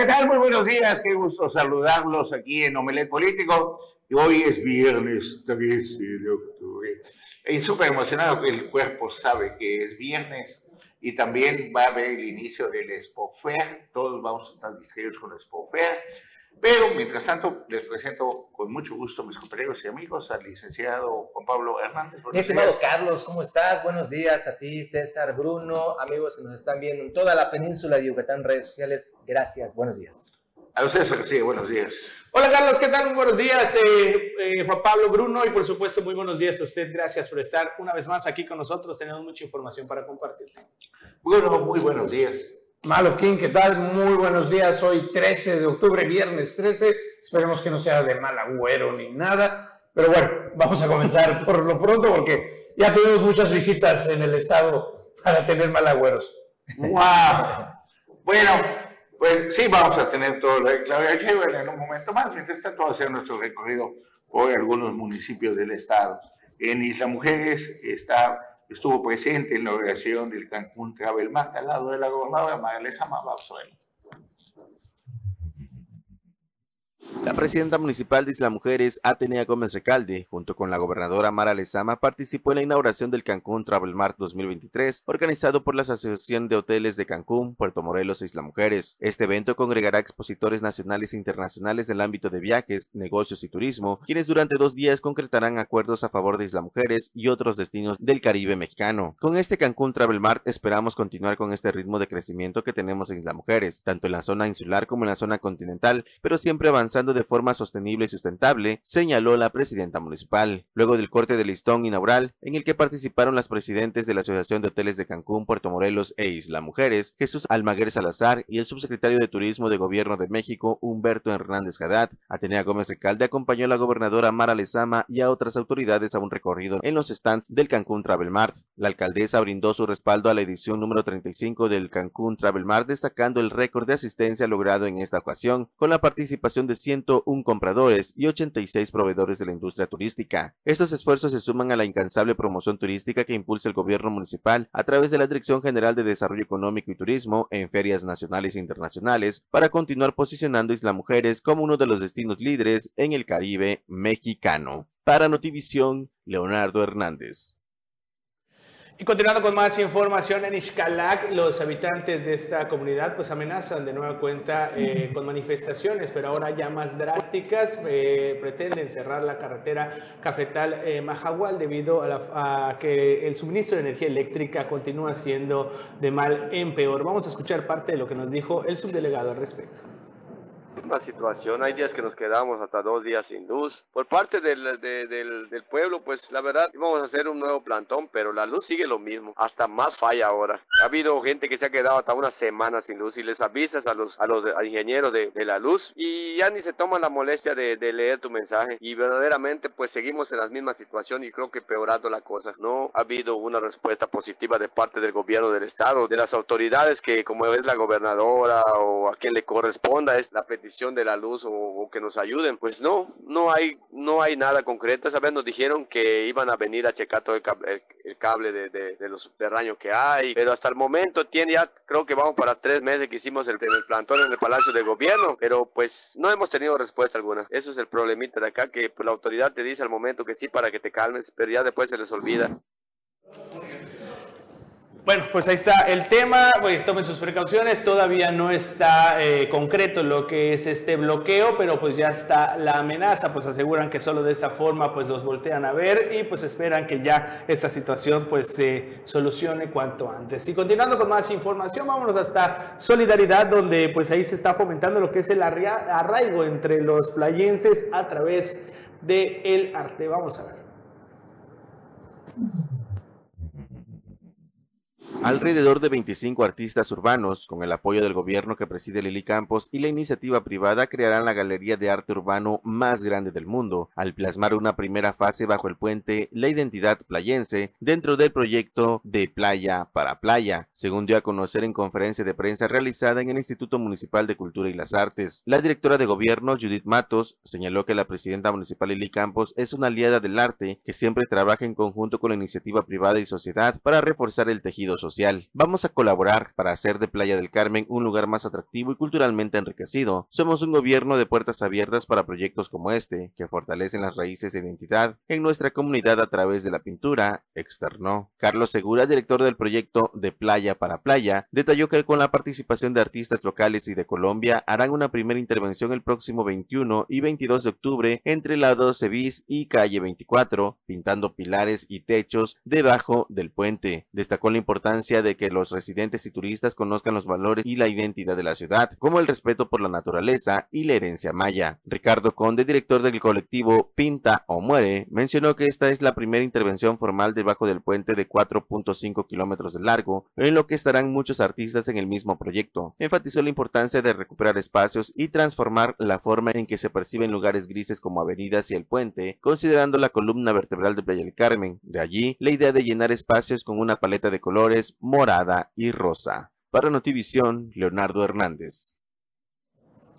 ¿qué tal? Muy buenos días, qué gusto saludarlos aquí en Omelet Político. Hoy es viernes 13 de octubre. Estoy súper emocionado que el cuerpo sabe que es viernes y también va a haber el inicio del Expofer. Todos vamos a estar distraídos con el Expofer. Pero, mientras tanto, les presento con mucho gusto a mis compañeros y amigos al licenciado Juan Pablo Hernández. Mi estimado Carlos, ¿cómo estás? Buenos días a ti, César, Bruno, amigos que nos están viendo en toda la península de Yucatán, redes sociales. Gracias, buenos días. A César, sí, buenos días. Hola Carlos, ¿qué tal? Muy buenos días, eh, eh, Juan Pablo, Bruno, y por supuesto muy buenos días a usted. Gracias por estar una vez más aquí con nosotros. Tenemos mucha información para compartir. Bueno, muy buenos días. Malo King, ¿qué tal? Muy buenos días. Hoy 13 de octubre, viernes 13. Esperemos que no sea de mal agüero ni nada. Pero bueno, vamos a comenzar por lo pronto porque ya tenemos muchas visitas en el estado para tener mal agüeros. ¡Wow! bueno, pues sí, vamos a tener todo lo de Claudia Sheinbaum en un momento más. Mientras tanto, vamos a hacer nuestro recorrido por algunos municipios del estado. En Isla Mujeres está estuvo presente en la oración del Cancún Travel al lado de la gobernadora María Vamos a La presidenta municipal de Isla Mujeres, Atenea Gómez Recalde, junto con la gobernadora Mara Lezama, participó en la inauguración del Cancún Travel Mart 2023, organizado por la Asociación de Hoteles de Cancún, Puerto Morelos e Isla Mujeres. Este evento congregará expositores nacionales e internacionales del ámbito de viajes, negocios y turismo, quienes durante dos días concretarán acuerdos a favor de Isla Mujeres y otros destinos del Caribe mexicano. Con este Cancún Travel Mart esperamos continuar con este ritmo de crecimiento que tenemos en Isla Mujeres, tanto en la zona insular como en la zona continental, pero siempre avanzando de forma sostenible y sustentable, señaló la presidenta municipal. Luego del corte de listón inaugural, en el que participaron las presidentes de la Asociación de Hoteles de Cancún, Puerto Morelos e Isla Mujeres, Jesús Almaguer Salazar y el subsecretario de Turismo de Gobierno de México, Humberto Hernández Haddad. Atenea Gómez Recalde acompañó a la gobernadora Mara Lezama y a otras autoridades a un recorrido en los stands del Cancún Travel Mart. La alcaldesa brindó su respaldo a la edición número 35 del Cancún Travel Mart, destacando el récord de asistencia logrado en esta ocasión, con la participación de 101 compradores y 86 proveedores de la industria turística. Estos esfuerzos se suman a la incansable promoción turística que impulsa el gobierno municipal a través de la Dirección General de Desarrollo Económico y Turismo en ferias nacionales e internacionales para continuar posicionando Isla Mujeres como uno de los destinos líderes en el Caribe mexicano. Para Notivisión, Leonardo Hernández. Y continuando con más información en Ixcalac, los habitantes de esta comunidad pues amenazan de nueva cuenta eh, con manifestaciones, pero ahora ya más drásticas. Eh, pretenden cerrar la carretera Cafetal eh, debido a, a, que el suministro de energía eléctrica continúa siendo de mal en peor. Vamos a escuchar parte de lo que nos dijo el subdelegado al respecto una situación. Hay días que nos quedamos hasta dos días sin luz. Por parte del, del, del, pueblo, pues la verdad íbamos a hacer un nuevo plantón, pero la luz sigue lo mismo. Hasta más falla ahora. Ha habido gente que se ha quedado hasta una semana sin luz y les avisas a los, a los ingenieros de, de, la luz y ya ni se toman la molestia de, de, leer tu mensaje. Y verdaderamente pues seguimos en la misma situación y creo que peorando la cosa. No ha habido una respuesta positiva de parte del gobierno del estado, de las autoridades que como es la gobernadora o a quien le corresponda es la petición de la luz o, que nos ayuden. Pues no, no hay, no hay nada concreto. Esa vez nos dijeron que iban a venir a checar todo el cable, el, cable de, de, de, los subterráneos que hay, pero hasta el momento tiene ya, creo que vamos para tres meses que hicimos el, el plantón en el Palacio de Gobierno, pero pues no hemos tenido respuesta alguna. Eso es el problemita de acá, que pues, la autoridad te dice al momento que sí para que te calmes, pero ya después se les olvida. Bueno, pues ahí está el tema, pues tomen sus precauciones, todavía no está eh, concreto lo que es este bloqueo, pero pues ya está la amenaza, pues aseguran que solo de esta forma pues los voltean a ver y pues esperan que ya esta situación pues se solucione cuanto antes. Y continuando con más información, vámonos hasta Solidaridad, donde pues ahí se está fomentando lo que es el arraigo entre los playenses a través del el arte. Vamos a ver. Alrededor de 25 artistas urbanos, con el apoyo del gobierno que preside Lili Campos y la iniciativa privada, crearán la galería de arte urbano más grande del mundo, al plasmar una primera fase bajo el puente La Identidad Playense dentro del proyecto de Playa para Playa, según dio a conocer en conferencia de prensa realizada en el Instituto Municipal de Cultura y las Artes. La directora de gobierno, Judith Matos, señaló que la presidenta municipal Lili Campos es una aliada del arte que siempre trabaja en conjunto con la iniciativa privada y sociedad para reforzar el tejido social Vamos a colaborar para hacer de Playa del Carmen un lugar más atractivo y culturalmente enriquecido. Somos un gobierno de puertas abiertas para proyectos como este, que fortalecen las raíces de identidad en nuestra comunidad a través de la pintura, externó. Carlos Segura, director del proyecto De Playa para Playa, detalló que con la participación de artistas locales y de Colombia harán una primera intervención el próximo 21 y 22 de octubre entre la 12 bis y calle 24, pintando pilares y techos debajo del puente. Destacó la importancia de que los residentes y turistas conozcan los valores y la identidad de la ciudad, como el respeto por la naturaleza y la herencia maya. Ricardo Conde, director del colectivo Pinta o Muere, mencionó que esta es la primera intervención formal debajo del puente de 4.5 kilómetros de largo, en lo que estarán muchos artistas en el mismo proyecto. Enfatizó la importancia de recuperar espacios y transformar la forma en que se perciben lugares grises como avenidas y el puente, considerando la columna vertebral de Playa del Carmen. De allí, la idea de llenar espacios con una paleta de colores morada y rosa. Para Notivisión, Leonardo Hernández.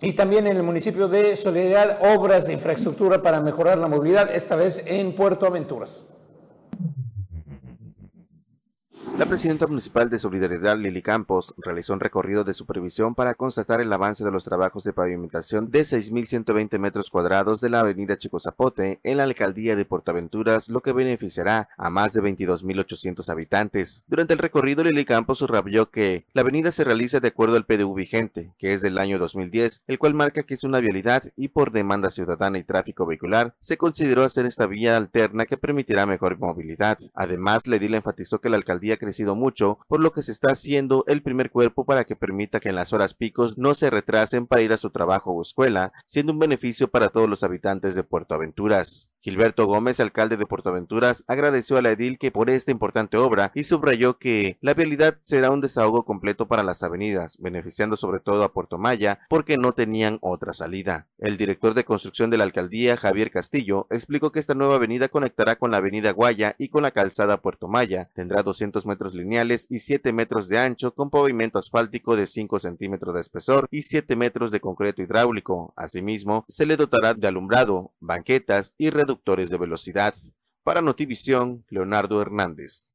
Y también en el municipio de Soledad, obras de infraestructura para mejorar la movilidad, esta vez en Puerto Aventuras. La presidenta municipal de Solidaridad, Lili Campos, realizó un recorrido de supervisión para constatar el avance de los trabajos de pavimentación de 6.120 metros cuadrados de la avenida Chico Zapote en la alcaldía de Portaventuras, lo que beneficiará a más de 22.800 habitantes. Durante el recorrido, Lili Campos subrayó que la avenida se realiza de acuerdo al PDU vigente, que es del año 2010, el cual marca que es una vialidad y por demanda ciudadana y tráfico vehicular, se consideró hacer esta vía alterna que permitirá mejor movilidad. Además, Ledil enfatizó que la alcaldía crecido mucho, por lo que se está haciendo el primer cuerpo para que permita que en las horas picos no se retrasen para ir a su trabajo o escuela, siendo un beneficio para todos los habitantes de Puerto Aventuras. Gilberto Gómez, alcalde de Puerto Aventuras, agradeció a la edil que por esta importante obra y subrayó que la vialidad será un desahogo completo para las avenidas, beneficiando sobre todo a Puerto Maya porque no tenían otra salida. El director de construcción de la alcaldía, Javier Castillo, explicó que esta nueva avenida conectará con la avenida Guaya y con la calzada Puerto Maya. Tendrá 200 metros lineales y 7 metros de ancho con pavimento asfáltico de 5 centímetros de espesor y 7 metros de concreto hidráulico. Asimismo, se le dotará de alumbrado, banquetas y reducción de velocidad. Para Notivisión, Leonardo Hernández.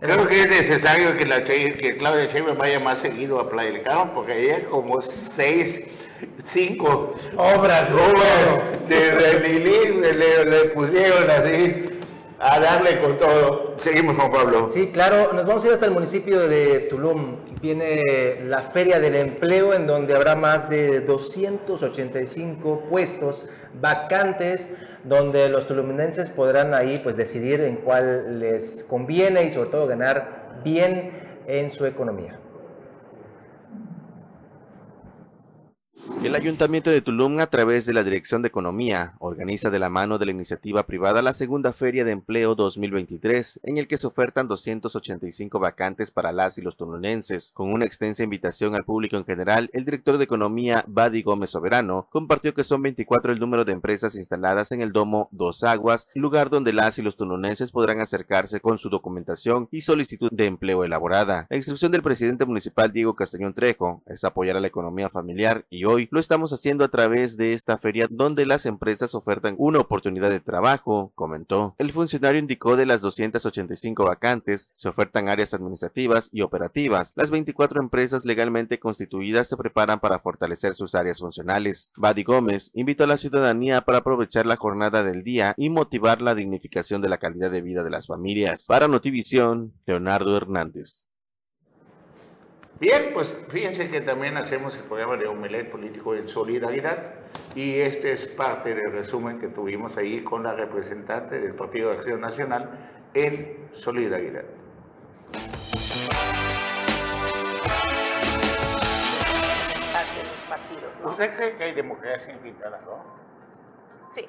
Creo que es necesario que, la, que Claudia Sheinbaum vaya más seguido a Playa del Carmen, porque hay como seis, cinco obras, obras de, de, le, le pusieron así a darle con todo. Seguimos con Pablo. Sí, claro, nos vamos a ir hasta el municipio de Tulum. Viene la Feria del Empleo en donde habrá más de 285 puestos vacantes donde los tuluminenses podrán ahí pues decidir en cuál les conviene y sobre todo ganar bien en su economía. El Ayuntamiento de Tulum, a través de la Dirección de Economía, organiza de la mano de la iniciativa privada la segunda Feria de Empleo 2023, en el que se ofertan 285 vacantes para las y los tulunenses. Con una extensa invitación al público en general, el director de Economía, Badi Gómez Soberano, compartió que son 24 el número de empresas instaladas en el Domo Dos Aguas, lugar donde las y los tulunenses podrán acercarse con su documentación y solicitud de empleo elaborada. La instrucción del presidente municipal Diego Castañón Trejo es apoyar a la economía familiar y hoy lo estamos haciendo a través de esta feria donde las empresas ofertan una oportunidad de trabajo, comentó. El funcionario indicó de las 285 vacantes, se ofertan áreas administrativas y operativas. Las 24 empresas legalmente constituidas se preparan para fortalecer sus áreas funcionales. Badi Gómez invitó a la ciudadanía para aprovechar la jornada del día y motivar la dignificación de la calidad de vida de las familias. Para Notivisión, Leonardo Hernández. Bien, pues fíjense que también hacemos el programa de Omelet Político en Solidaridad y este es parte del resumen que tuvimos ahí con la representante del Partido de Acción Nacional en Solidaridad. ¿Usted cree que hay democracia en Quintana Sí,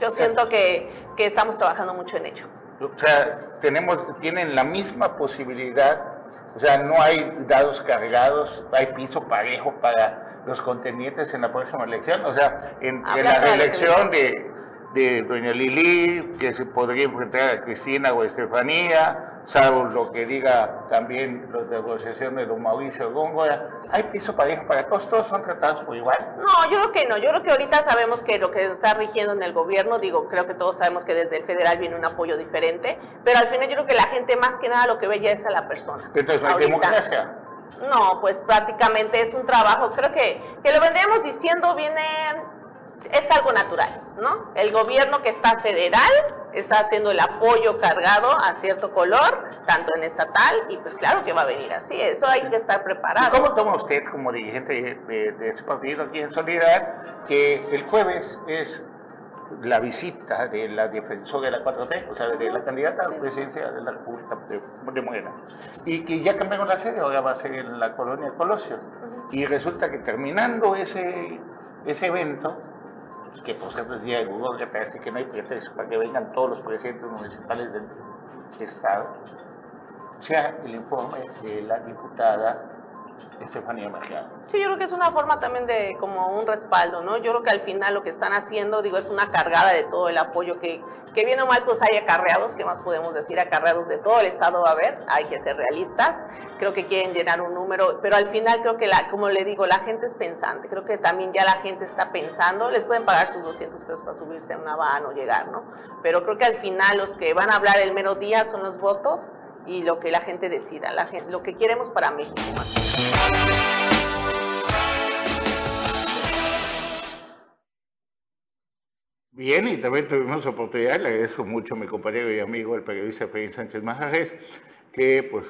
yo siento que, que estamos trabajando mucho en ello. O sea, tenemos, tienen la misma posibilidad o sea, no hay dados cargados, hay piso parejo para los contendientes en la próxima elección. O sea, en, la reelección de, de doña Lili, que se podría enfrentar a Cristina o Estefanía, salvo lo que diga también la negociación de don Mauricio Góngora, hay piso parejo para todos, todos son tratados por igual. No, yo creo que no. Yo creo que ahorita sabemos que lo que está rigiendo en el gobierno, digo, creo que todos sabemos que desde el federal viene un apoyo diferente, pero al final yo creo que la gente más que nada lo que ve ya es a la persona. Entonces no hay Ahorita. democracia. No, pues prácticamente es un trabajo, creo que, que lo vendríamos diciendo viene, es algo natural, ¿no? El gobierno que está federal está haciendo el apoyo cargado a cierto color, tanto en estatal, y pues claro que va a venir así, eso hay que estar ¿Y preparado. cómo toma usted como dirigente de, de ese partido aquí en Solidaridad que el jueves es la visita de la defensora de la 4T, o sea, de la candidata a la presidencia de la República de, de Morena, y que ya cambiaron la sede, ahora va a ser en la colonia Colosio, y resulta que terminando ese, ese evento, que por es día de Google, que parece que no hay pretexto para que vengan todos los presidentes municipales del Estado, sea el informe de la diputada Estefanía Mercado. Sí, yo creo que es una forma también de como un respaldo, ¿no? Yo creo que al final lo que están haciendo, digo, es una cargada de todo el apoyo que, que bien o mal, pues hay acarreados, ¿qué más podemos decir? Acarreados de todo el estado va a haber, hay que ser realistas, creo que quieren llenar un número, pero al final creo que, la, como le digo, la gente es pensante, creo que también ya la gente está pensando, les pueden pagar sus 200 pesos para subirse a una van o llegar, ¿no? Pero creo que al final los que van a hablar el mero día son los votos y lo que la gente decida, la gente, lo que queremos para México más. Bien, y también tuvimos oportunidad, le agradezco mucho a mi compañero y amigo, el periodista Freddy Sánchez Majares, que pues,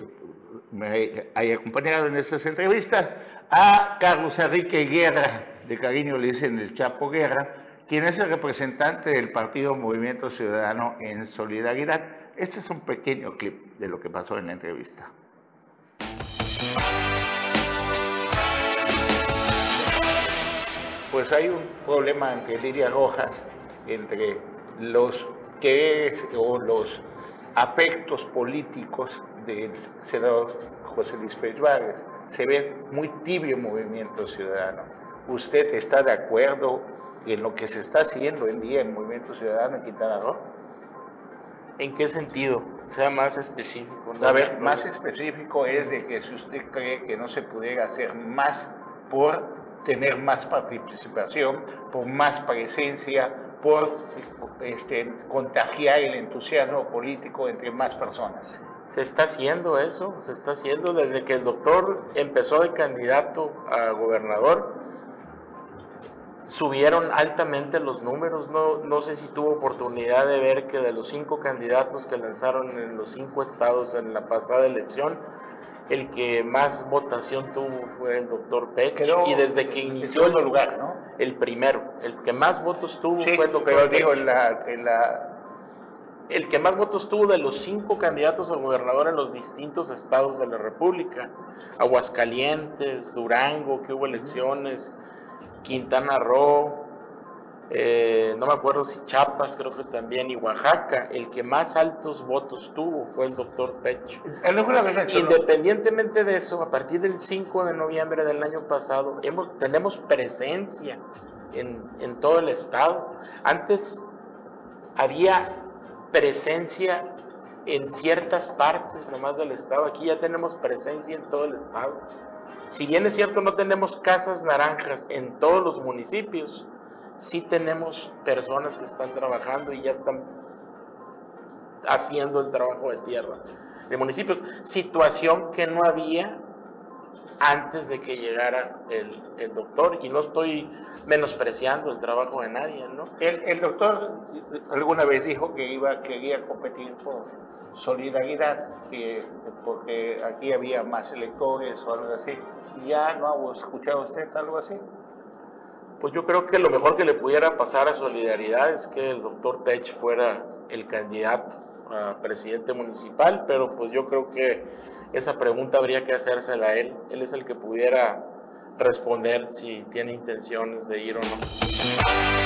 me haya acompañado en estas entrevistas, a Carlos Enrique Guerra, de cariño le dicen el Chapo Guerra, quien es el representante del partido Movimiento Ciudadano en Solidaridad. Este es un pequeño clip de lo que pasó en la entrevista. Pues hay un problema entre Lidia Rojas, entre los que es, o los afectos políticos del senador José Luis Pérez Vargas. Se ve muy tibio Movimiento Ciudadano. ¿Usted está de acuerdo en lo que se está haciendo en día en Movimiento Ciudadano en Quintana Roo? ¿En qué sentido? Sea más específico. ¿no? A ver, más específico es de que si usted cree que no se pudiera hacer más por tener más participación, por más presencia, por este, contagiar el entusiasmo político entre más personas. Se está haciendo eso, se está haciendo desde que el doctor empezó de candidato a gobernador. Subieron altamente los números, no, no sé si tuvo oportunidad de ver que de los cinco candidatos que lanzaron en los cinco estados en la pasada elección, el que más votación tuvo fue el doctor Peck Quedó y desde que inició el lugar, ¿no? el primero, el que más votos tuvo Sí, fue el doctor pero Peck. digo, en la, en la el que más votos tuvo de los cinco candidatos a gobernador en los distintos estados de la República. Aguascalientes, Durango, que hubo elecciones, Quintana Roo, eh, no me acuerdo si Chiapas, creo que también, y Oaxaca. El que más altos votos tuvo fue el doctor Pecho. Independientemente de eso, a partir del 5 de noviembre del año pasado, hemos, tenemos presencia en, en todo el estado. Antes había presencia en ciertas partes nomás del estado. Aquí ya tenemos presencia en todo el estado. Si bien es cierto, no tenemos casas naranjas en todos los municipios, sí tenemos personas que están trabajando y ya están haciendo el trabajo de tierra de municipios. Situación que no había antes de que llegara el, el doctor. Y no estoy menospreciando el trabajo de nadie, ¿no? El, el doctor alguna vez dijo que iba, quería competir por solidaridad, que, porque aquí había más electores o algo así. ¿Ya no ha escuchado usted algo así? Pues yo creo que lo mejor que le pudiera pasar a Solidaridad es que el doctor Tech fuera el candidato a presidente municipal, pero pues yo creo que esa pregunta habría que hacérsela a él. Él es el que pudiera responder si tiene intenciones de ir o no.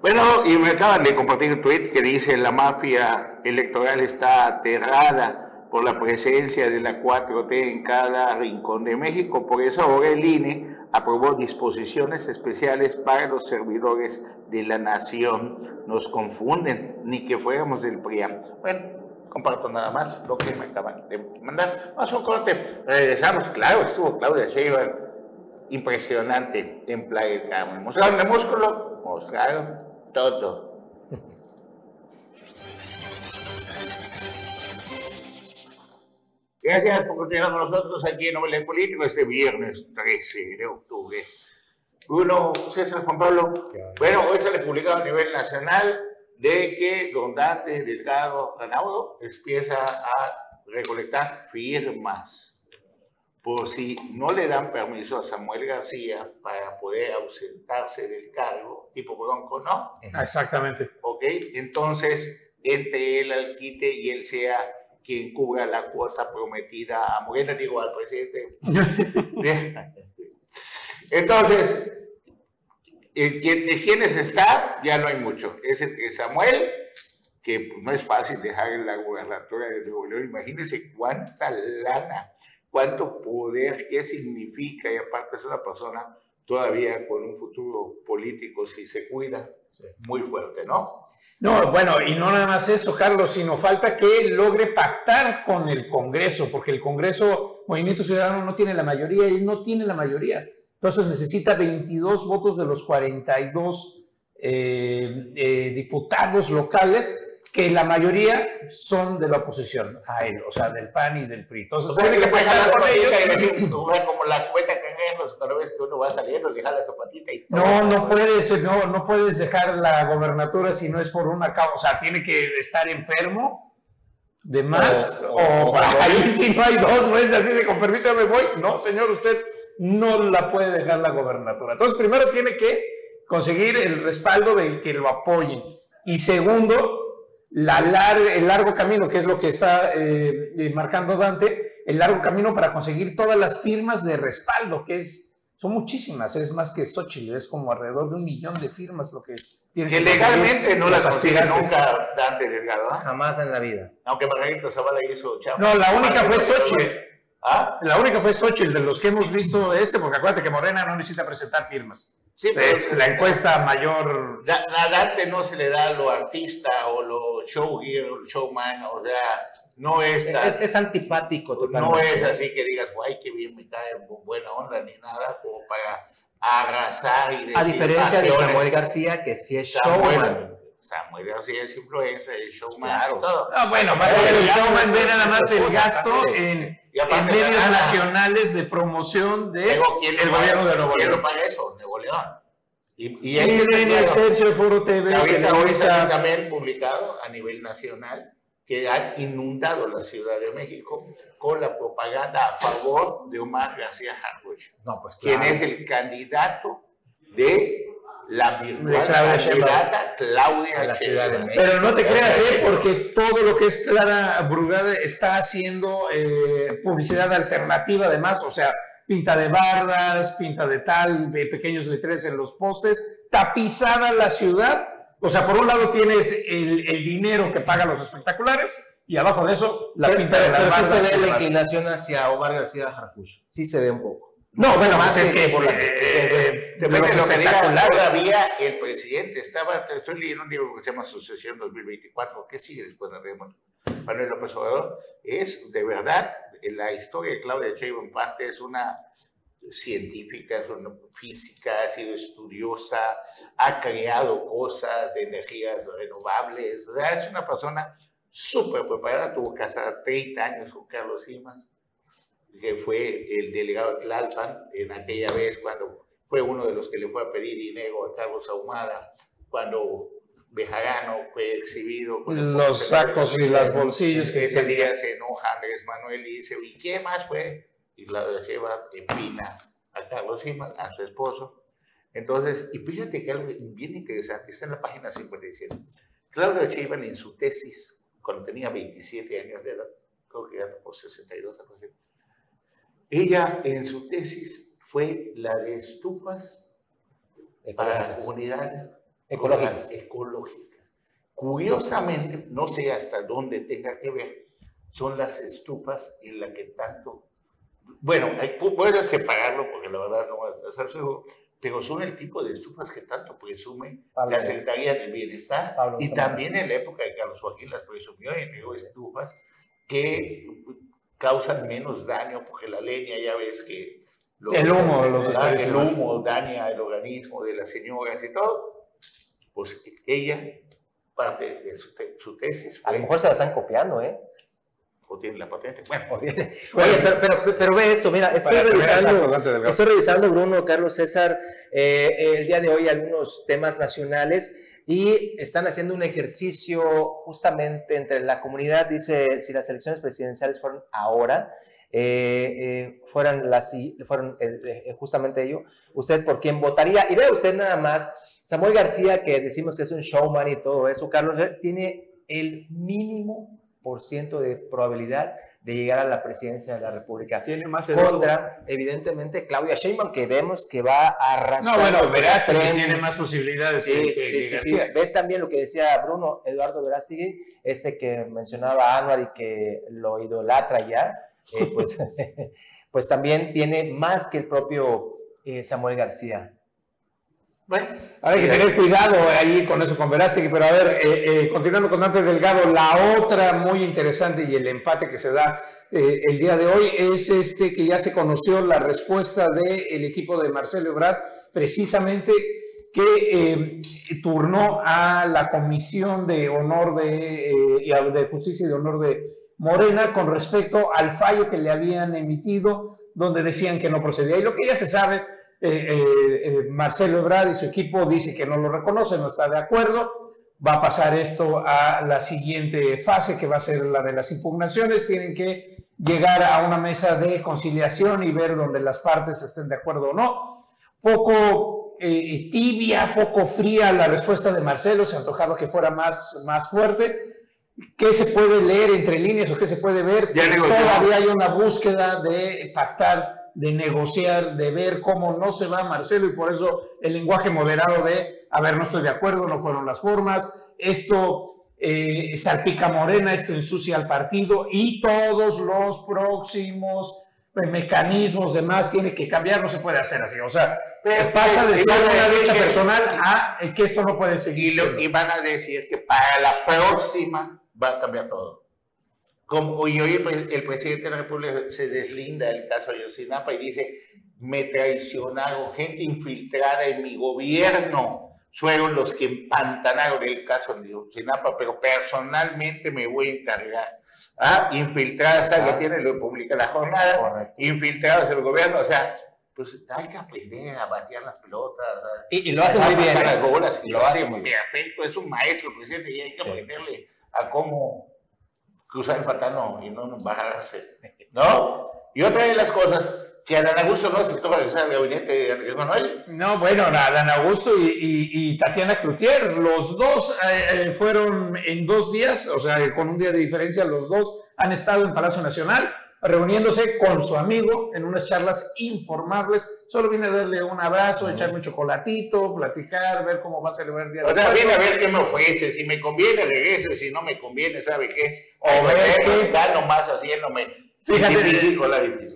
Bueno, y me acaban de compartir un tweet que dice la mafia electoral está aterrada por la presencia de la 4T en cada rincón de México, por eso ahora el INE aprobó disposiciones especiales para los servidores de la nación. Nos confunden, ni que fuéramos del PRIAM. Bueno, comparto nada más lo que me acaban de mandar. Vamos a un corte. Regresamos. Claro, estuvo Claudia Sheinbaum. Impresionante en Playa del. Mostraron el músculo, mostraron todo. Gracias por continuar con nosotros aquí en Novelas Político este viernes 13 de octubre. Uno, César Juan Pablo. Bueno, hoy se le publicado a nivel nacional de que Don Dante Delgado Ranaudo empieza a recolectar firmas por si no le dan permiso a Samuel García para poder ausentarse del cargo, tipo bronco, ¿no? Exactamente. Ok, entonces entre él al quite y él sea quien cubra la cuota prometida a Morena, digo al presidente. Entonces, de quienes está, ya no hay mucho. Es entre Samuel, que no es fácil dejar en la gubernatura de Nuevo León. Imagínense cuánta lana, cuánto poder, qué significa, y aparte es una persona todavía con un futuro político, si se cuida, muy fuerte, ¿no? No, bueno, y no nada más eso, Carlos, sino falta que logre pactar con el Congreso, porque el Congreso, Movimiento Ciudadano, no tiene la mayoría, él no tiene la mayoría. Entonces necesita 22 votos de los 42 eh, eh, diputados locales que la mayoría son de la oposición a él, o sea, del PAN y del PRI. Entonces, tiene que pactar con ellos y decir, como la cuenta cada vez que uno va saliendo, le jala su patita y. No, no puedes, no, no puedes dejar la gobernatura si no es por una causa, tiene que estar enfermo de más, o, o, ahí si no hay dos veces así de con permiso me voy, no, señor, usted no la puede dejar la gobernatura. Entonces, primero tiene que conseguir el respaldo de que lo apoyen. Y segundo, la el largo camino, que es lo que está eh, eh, marcando Dante, el largo camino para conseguir todas las firmas de respaldo, que es, son muchísimas, es más que Xochitl, es como alrededor de un millón de firmas lo que tiene que, legalmente no las consigue nunca Dante Delgado. ¿eh? Jamás en la vida. Aunque Margarita Zavala hizo chavo. No, la única fue Xochitl. ¿Ah? La única fue Xochitl, de los que hemos visto este, porque acuérdate que Morena no necesita presentar firmas. Sí, es la encuesta mayor. La, Dante no se le da lo artista o lo showgear o showman, o sea, no es Es, antipático totalmente. No es así que digas, guay, qué bien me cae, buena onda, ni nada, como para arrasar y decir, A diferencia de Samuel García, que sí es showman. Samuel García es influencer, el showman, claro. todo. Ah, bueno, más que el showman ve nada más el gasto en, en medios nacionales de promoción del de gobierno de Nuevo León. ¿Quién para eso? Nuevo León. Y, y, y en Excelsior Foro TV, que ahorita también publicado a nivel nacional, que han inundado la Ciudad de México con la propaganda a favor de Omar García Harfuch, no, pues, claro. quien es el candidato de la virtual candidata Claudia Sheinbaum. Pero no te creas, ¿eh? porque todo lo que es Clara Brugada está haciendo eh, publicidad alternativa además, o sea, pinta de bardas, pinta de tal, de pequeños letreros en los postes, tapizada la ciudad. O sea, por un lado tienes el, el dinero que pagan los espectaculares y abajo de eso la pinta de las pero bardas. Sí se ve la inclinación hacia Omar García Harfuch. Sí se ve un poco. No, bueno, más es que por la, eh, depende de lo que diga todavía el presidente estaba, estoy leyendo un libro que se llama Sucesión 2024, que sigue después de Raymond Manuel López Obrador, es de verdad, la historia de Claudia Sheinbaum parte es una científica, es una física, ha sido estudiosa, ha creado cosas de energías renovables, o sea, es una persona súper preparada, tuvo casada 30 años con Carlos Simas, que fue el delegado de Tlalpan en aquella vez cuando fue uno de los que le fue a pedir dinero a Carlos Ahumada, cuando Bejarano fue exhibido. Con los sacos y las bolsillos que ese día se enoja Andrés Manuel y dice, ¿y qué más fue? Y la lleva empina a Carlos Simas, a su esposo. Entonces, y fíjate que algo bien interesante, está en la página 57. Claudia Sheinbaum en su tesis, cuando tenía 27 años de edad, creo que era por 62, algo así, ella en su tesis fue la de estufas para unidades ecológicas. ecológicas. Curiosamente, no sé hasta dónde tenga que ver, son las estufas en las que tanto bueno, hay, pu- puedes separarlo porque la verdad no va a estar seguro, pero son el tipo de estufas que tanto presume Pablo. la Secretaría del Bienestar Pablo y también en la época de Carlos Joaquín las presumió y entregó estufas que causan menos daño porque la leña ya ves que lo- El humo, los Ah, el humo daña el organismo de las señoras y todo. Pues ella, parte de su, te- su tesis, A lo mejor se la están copiando, ¿eh? O tiene la patente. Bueno, Oye, pero, pero, pero ve esto, mira, estoy revisando, estoy revisando, Bruno, Carlos César, eh, el día de hoy algunos temas nacionales y están haciendo un ejercicio justamente entre la comunidad, dice, si las elecciones presidenciales fueron ahora, eh, eh, fueran, las, fueron eh, eh, justamente ello, ¿usted por quién votaría? Y vea usted nada más, Samuel García, que decimos que es un showman y todo eso, Carlos, tiene el mínimo de probabilidad de llegar a la presidencia de la República. Tiene más. Contra, evidentemente, Claudia Sheinbaum, que vemos que va a arrastrar. No, bueno, Verástegui tiene más posibilidades Sí, que, sí, sí. Ve también lo que decía Bruno Eduardo Verástegui, este que mencionaba Anuar y que lo idolatra ya, eh, pues, pues también tiene más que el propio eh, Samuel García. Bueno, Hay que tener cuidado ahí con eso, con Verástegui, pero a ver, eh, eh, continuando con Dante Delgado, la otra muy interesante y el empate que se da eh, el día de hoy es este que ya se conoció la respuesta del equipo de Marcelo Ebrard, precisamente que eh, turnó a la Comisión de Honor de, eh, de Justicia y de Honor de Morena con respecto al fallo que le habían emitido, donde decían que no procedía. Y lo que ya se sabe, eh, eh, eh, Marcelo Ebrard y su equipo dice que no lo reconoce, no está de acuerdo. Va a pasar esto a la siguiente fase, que va a ser la de las impugnaciones. Tienen que llegar a una mesa de conciliación y ver donde las partes estén de acuerdo o no. Poco eh, tibia, poco fría la respuesta de Marcelo, se antojaba que fuera más, más fuerte. ¿Qué se puede leer entre líneas o qué se puede ver? Ya. Todavía hay una búsqueda de pactar, de negociar, de ver cómo no se va Marcelo y por eso el lenguaje moderado de, a ver, no estoy de acuerdo, no fueron las formas, esto eh, salpica Morena, esto ensucia al partido y todos los próximos eh, mecanismos demás tiene que cambiar, no se puede hacer así. O sea, Pero- pasa de ser una lucha personal a eh, que esto no puede seguir. y, lo- y van a decir que para la próxima va a cambiar todo. Como, y hoy el, el presidente de la República se deslinda del caso de Yosinapa y dice, me traicionaron, gente infiltrada en mi gobierno fueron los que empantanaron el caso de Yosinapa, pero personalmente me voy a encargar. Ah, infiltradas, ah, ya tiene, lo publica la jornada, Correcto. infiltrados en el gobierno, o sea, pues hay que aprender a batear las pelotas, Y, y lo hace muy bien. ¿eh? las bolas, y Lo lo hace muy bien. perfecto, es un maestro el presidente y hay que Sí. aprenderle a cómo cruzar el pantano y no bajarse, ¿no? Y otra de las cosas que Adán Augusto no aceptó regresar al gabinete de Andrés Manuel, No, bueno, Adán Augusto y, Tatiana Cloutier, los dos eh, eh, fueron en dos días, o sea, con un día de diferencia, los dos han estado en Palacio Nacional reuniéndose con su amigo en unas charlas informables. Solo viene a darle un abrazo, echarme un chocolatito, platicar, ver cómo va a celebrar el Día o de sea, Muertos. viene a ver qué me ofrece, si me conviene regreso, si no me conviene, ¿sabe qué? O O ver ver qué- gano más haciéndome Fíjate.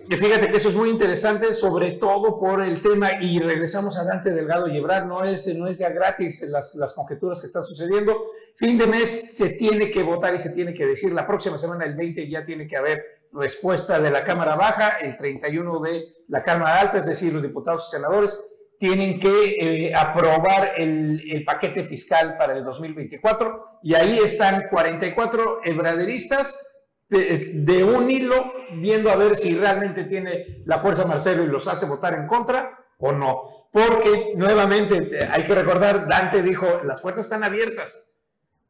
Y fíjate que eso es muy interesante, sobre todo por el tema, y regresamos a Dante Delgado y Ebrard, no es, no es ya gratis las, las conjeturas que están sucediendo. Fin de mes se tiene que votar y se tiene que decir, la próxima semana, el 20, ya tiene que haber respuesta de la Cámara Baja, el 31 de la Cámara Alta, es decir, los diputados y senadores tienen que eh, aprobar el, paquete fiscal para el 2024 y ahí están 44 ebraderistas de, de un hilo viendo a ver si realmente tiene la fuerza Marcelo y los hace votar en contra o no. Porque nuevamente te- hay que recordar, Dante dijo, las puertas están abiertas.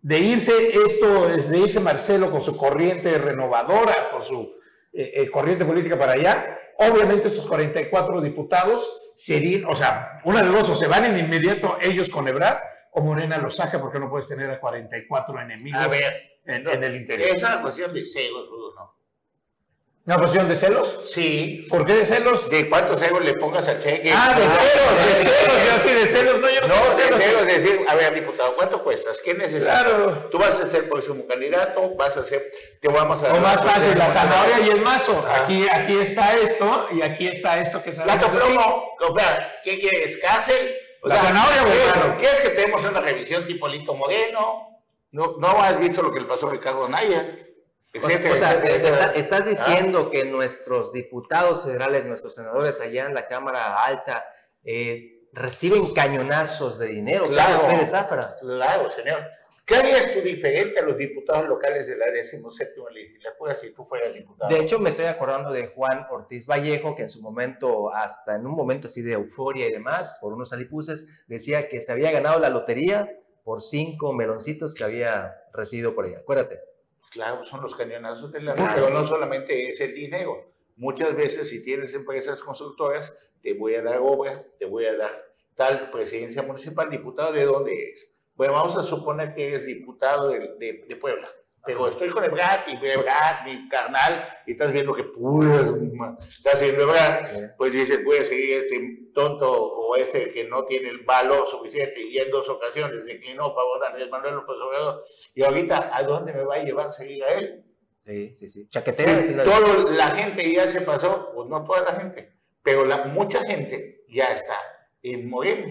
De irse esto, es de irse Marcelo con su corriente renovadora, con su eh, eh, corriente política para allá, obviamente estos 44 diputados serían, o sea, una de dos, o se van en inmediato ellos con Ebrard, o Morena los saca porque no puedes tener a 44 enemigos A ver, en, en el interior. es una cuestión de celos, Bruno. ¿Una posición de celos? Sí, ¿Por qué de celos? de cuántos celos le pongas a Cheque. Ah, de celos, de celos, yo así de celos, no, yo no, No, de celos. es decir, a ver, diputado, ¿cuánto cuestas? ¿Qué necesitas? Claro. Tú vas a ser próximo candidato, vas a ser, te vamos a O más fácil, la zanahoria y el mazo. Ah. Aquí, aquí está esto y aquí está esto que Plato sabemos ti. plomo, ¿qué quieres? ¿Cárcel? O La sea, zanahoria, ¿quieres- bueno. ¿Quieres que tenemos una revisión tipo Lito Moreno? ¿No, no has visto lo que le pasó a Ricardo Naya? O sea, Etcétera, o sea, etcétera, etcétera. está- estás diciendo que nuestros diputados federales, nuestros senadores allá en la Cámara Alta, eh, reciben cañonazos de dinero. Claro. Claro, señor. ¿Qué harías tú diferente a los diputados locales de la 17 legislatura si tú fueras diputado? De hecho, me estoy acordando de Juan Ortiz Vallejo, que en su momento, hasta en un momento así de euforia y demás, por unos alipuses, decía que se había ganado la lotería por cinco meloncitos que había recibido por ella. Acuérdate. Claro, son los cañonazos de la red, pero no solamente es el dinero. Muchas veces, si tienes empresas constructoras, te voy a dar obras, te voy a dar tal presidencia municipal, diputado, ¿de dónde eres? Bueno, vamos a suponer que eres diputado de, de- de Puebla. Pero estoy con Ebrard y Ebrard, mi carnal, y estás viendo que puras, está haciendo Ebrard, Sí. pues dices, voy a seguir este tonto o este que no tiene el valor suficiente y en dos ocasiones declinó favor Andrés Manuel López Obrador. Y ahorita, ¿a dónde me va a llevar seguir a él? Sí, sí, sí. Chaquetera. Sí, toda la gente ya se pasó, pues no toda la gente, pero la, mucha gente ya está en Morena.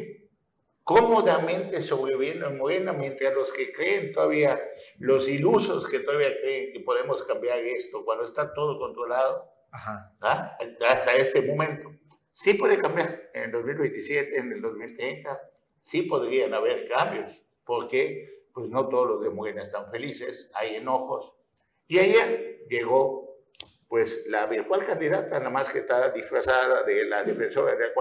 Cómodamente sobreviviendo en Morena, mientras los que creen todavía, los ilusos que todavía creen que podemos cambiar esto cuando está todo controlado, Ajá. ¿ah? hasta este momento. Sí puede cambiar en el 2027, en el 2030, sí podrían haber cambios, porque pues no todos los de Morena están felices, hay enojos. Y ayer llegó pues la virtual candidata, nada más que está disfrazada de la defensora de la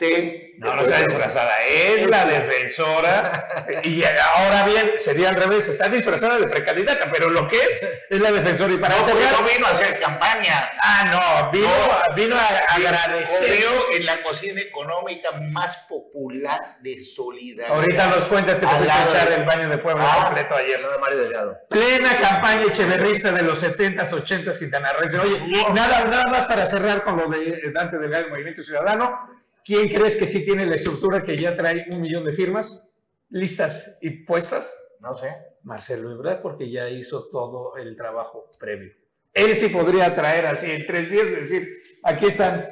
4T. No, no está disfrazada, es la defensora. Y ahora bien, sería al revés, está disfrazada de precandidata, pero lo que es, es la defensora. Y para No, no vino a hacer campaña. Ah, no, vino, No. vino a agradecer. Creo en la cocina económica más popular de solidaridad. Ahorita nos cuentas que te fuiste a echar de- el baño de pueblo Ah. completo ayer. Nada, Mario Delgado. Plena campaña echeverrista de los 70s, 80s quintanarroenses. Oye, nada, nada más para cerrar con lo de Dante Delgado y Movimiento Ciudadano. ¿Quién crees que sí tiene la estructura que ya trae un millón de firmas listas y puestas? No sé. Marcelo Ebrard, porque ya hizo todo el trabajo previo. Él sí podría traer así en tres días, decir, aquí están